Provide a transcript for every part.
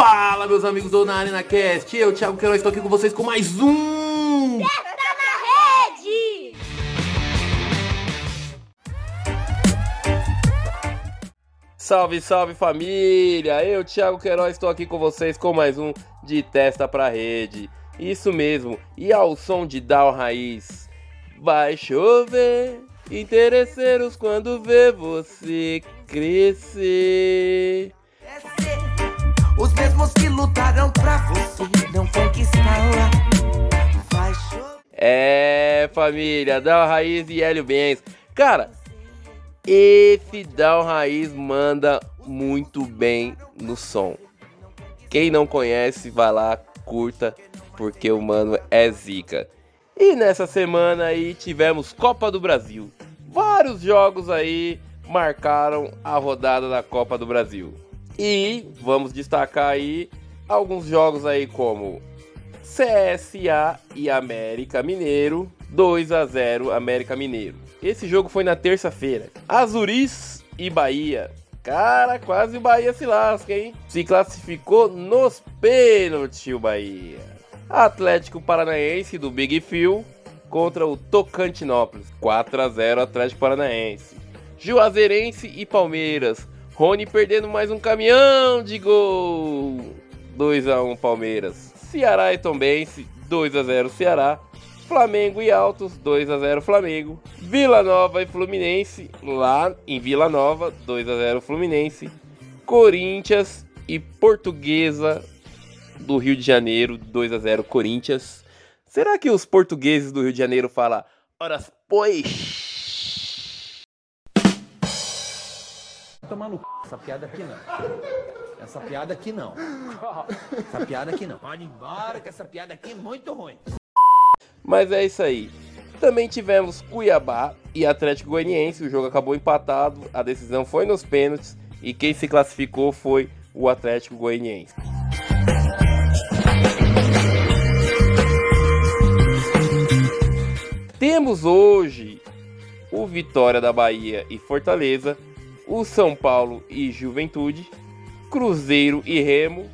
Fala, meus amigos do Na Arena Cast. Eu, Thiago Queiroz, estou aqui com vocês com mais um. Testa na rede! Salve, salve família! Eu, Thiago Queiroz, estou aqui com vocês com mais um de Testa pra Rede. Isso mesmo, e ao som de Dal Raiz. Vai chover, interesseiros quando vê você crescer. Os mesmos que lutaram pra você não conquistá-la. É, família, Dal Raiz e Hélio Bens. Cara, esse Dal Raiz manda muito bem no som. Quem não conhece, vai lá, curta, porque o mano é zica. E nessa semana aí tivemos Copa do Brasil. Vários jogos aí marcaram a rodada da Copa do Brasil. E vamos destacar aí alguns jogos aí como CSA e América Mineiro, 2 a 0 América Mineiro. Esse jogo foi na terça-feira. Azuris e Bahia. Cara, quase o Bahia se lasca, hein? Se classificou nos pênaltis o Bahia. Atlético Paranaense do Big Phil contra o Tocantinópolis. 4 a 0 Atlético Paranaense. Juazeirense e Palmeiras. Rony perdendo mais um caminhão de gol. 2 a 1 Palmeiras. Ceará e Tombense, 2 a 0 Ceará. Flamengo e Altos, 2 a 0 Flamengo. Vila Nova e Fluminense, lá em Vila Nova, 2 a 0 Fluminense. Corinthians e Portuguesa do Rio de Janeiro, 2 a 0 Corinthians. Será que os portugueses do Rio de Janeiro falam horas pois? Tomar no c... essa piada aqui não. Essa piada aqui não. Essa piada aqui não. Pode ir embora que essa piada aqui é muito ruim. Mas é isso aí. Também tivemos Cuiabá e Atlético Goianiense. O jogo acabou empatado, a decisão foi nos pênaltis e quem se classificou foi o Atlético Goianiense. Temos hoje o Vitória da Bahia e Fortaleza, o São Paulo e Juventude, Cruzeiro e Remo,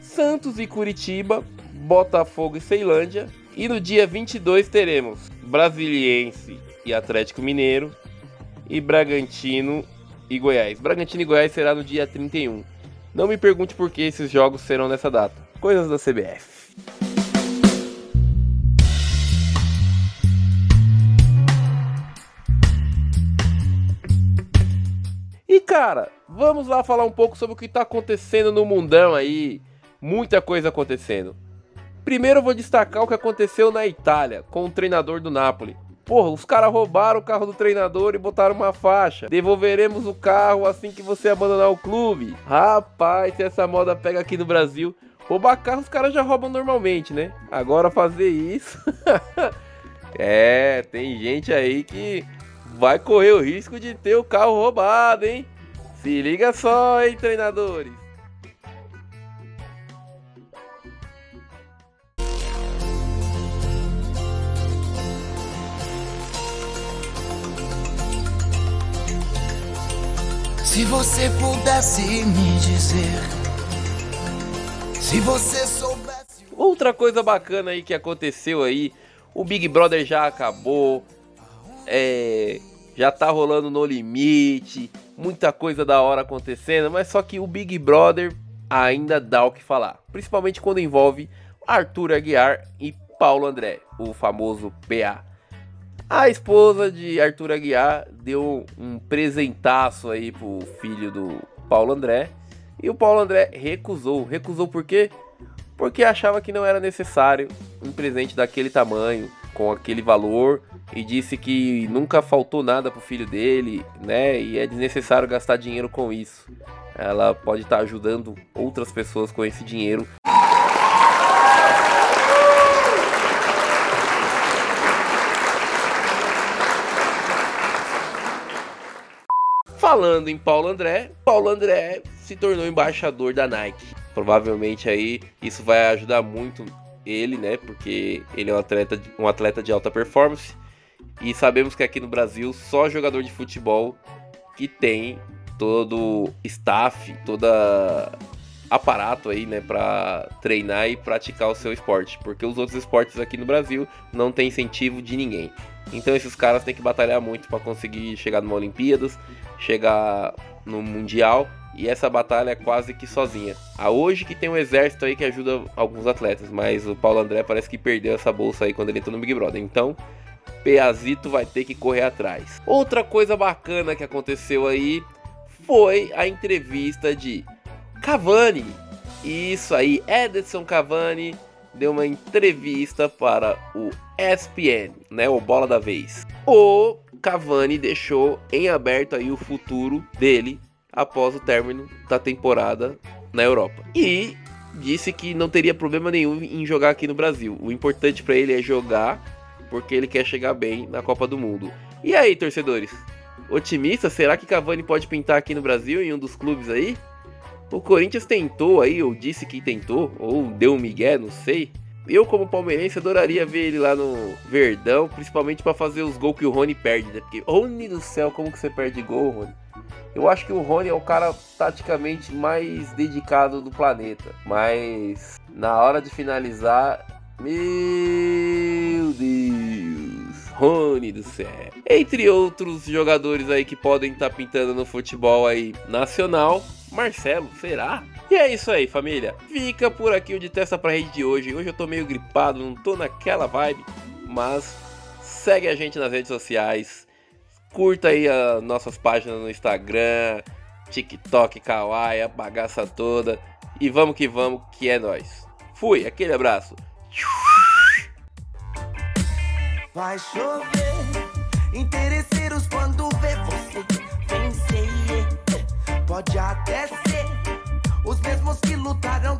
Santos e Curitiba, Botafogo e Ceilândia. E no dia 22 teremos Brasiliense e Atlético Mineiro e Bragantino e Goiás. Bragantino e Goiás será no dia 31. Não me pergunte por que esses jogos serão nessa data. Coisas da CBF. Cara, vamos lá falar um pouco sobre o que está acontecendo no mundão aí. Muita coisa acontecendo. Primeiro eu vou destacar o que aconteceu na Itália com o treinador do Napoli. Porra, os caras roubaram o carro do treinador e botaram uma faixa. Devolveremos o carro assim que você abandonar o clube. Rapaz, se essa moda pega aqui no Brasil, roubar carro os caras já roubam normalmente, né? Agora fazer isso. é, tem gente aí que vai correr o risco de ter o carro roubado, hein? Se liga só, hein, treinadores. Se você pudesse me dizer, se você soubesse. Outra coisa bacana aí que aconteceu aí, o Big Brother já acabou, é, já tá rolando no limite, muita coisa da hora acontecendo, mas só que o Big Brother ainda dá o que falar, principalmente quando envolve Arthur Aguiar e Paulo André, o famoso PA. A esposa de Arthur Aguiar deu um presentaço aí pro filho do Paulo André e o Paulo André recusou. Recusou por quê? Porque achava que não era necessário um presente daquele tamanho, com aquele valor, e disse que nunca faltou nada pro filho dele, né? E é desnecessário gastar dinheiro com isso. Ela pode estar ajudando outras pessoas com esse dinheiro. Falando em Paulo André, Paulo André se tornou embaixador da Nike. Provavelmente aí isso vai ajudar muito ele, né? Porque ele é um atleta, um atleta de alta performance. E sabemos que aqui no Brasil só jogador de futebol que tem todo staff, toda aparato aí, né, para treinar e praticar o seu esporte, porque os outros esportes aqui no Brasil não tem incentivo de ninguém. Então esses caras têm que batalhar muito para conseguir chegar numa Olimpíadas, chegar no mundial e essa batalha é quase que sozinha. A hoje que tem um exército aí que ajuda alguns atletas, mas o Paulo André parece que perdeu essa bolsa aí quando ele entrou no Big Brother. Então, Peazito vai ter que correr atrás. Outra coisa bacana que aconteceu aí foi a entrevista de Cavani. Isso aí, Edson Cavani deu uma entrevista para o ESPN, né, o Bola da Vez. O Cavani deixou em aberto aí o futuro dele após o término da temporada na Europa. E disse que não teria problema nenhum em jogar aqui no Brasil. O importante para ele é jogar porque ele quer chegar bem na Copa do Mundo. E aí, torcedores? Otimista? Será que Cavani pode pintar aqui no Brasil em um dos clubes aí? O Corinthians tentou aí, ou disse que tentou, ou deu um migué, não sei. Eu, como palmeirense, adoraria ver ele lá no Verdão, principalmente para fazer os gols que o Rony perde, né? Porque, Rony do céu, como que você perde gol, Rony? Eu acho que o Rony é o cara taticamente mais dedicado do planeta. Mas na hora de finalizar, meu Deus, Rony do céu. Entre outros jogadores aí que podem estar tá pintando no futebol aí nacional, Marcelo, será? E é isso aí, família. Fica por aqui o de testa pra rede de hoje. Hoje eu tô meio gripado, não tô naquela vibe, mas segue a gente nas redes sociais Curta aí as nossas páginas no Instagram, TikTok, Kawaii, a bagaça toda. E vamos que vamos, que é nós. Fui, aquele abraço. Vai chover, interesseiros quando vê você vencer. Pode até ser os mesmos que lutaram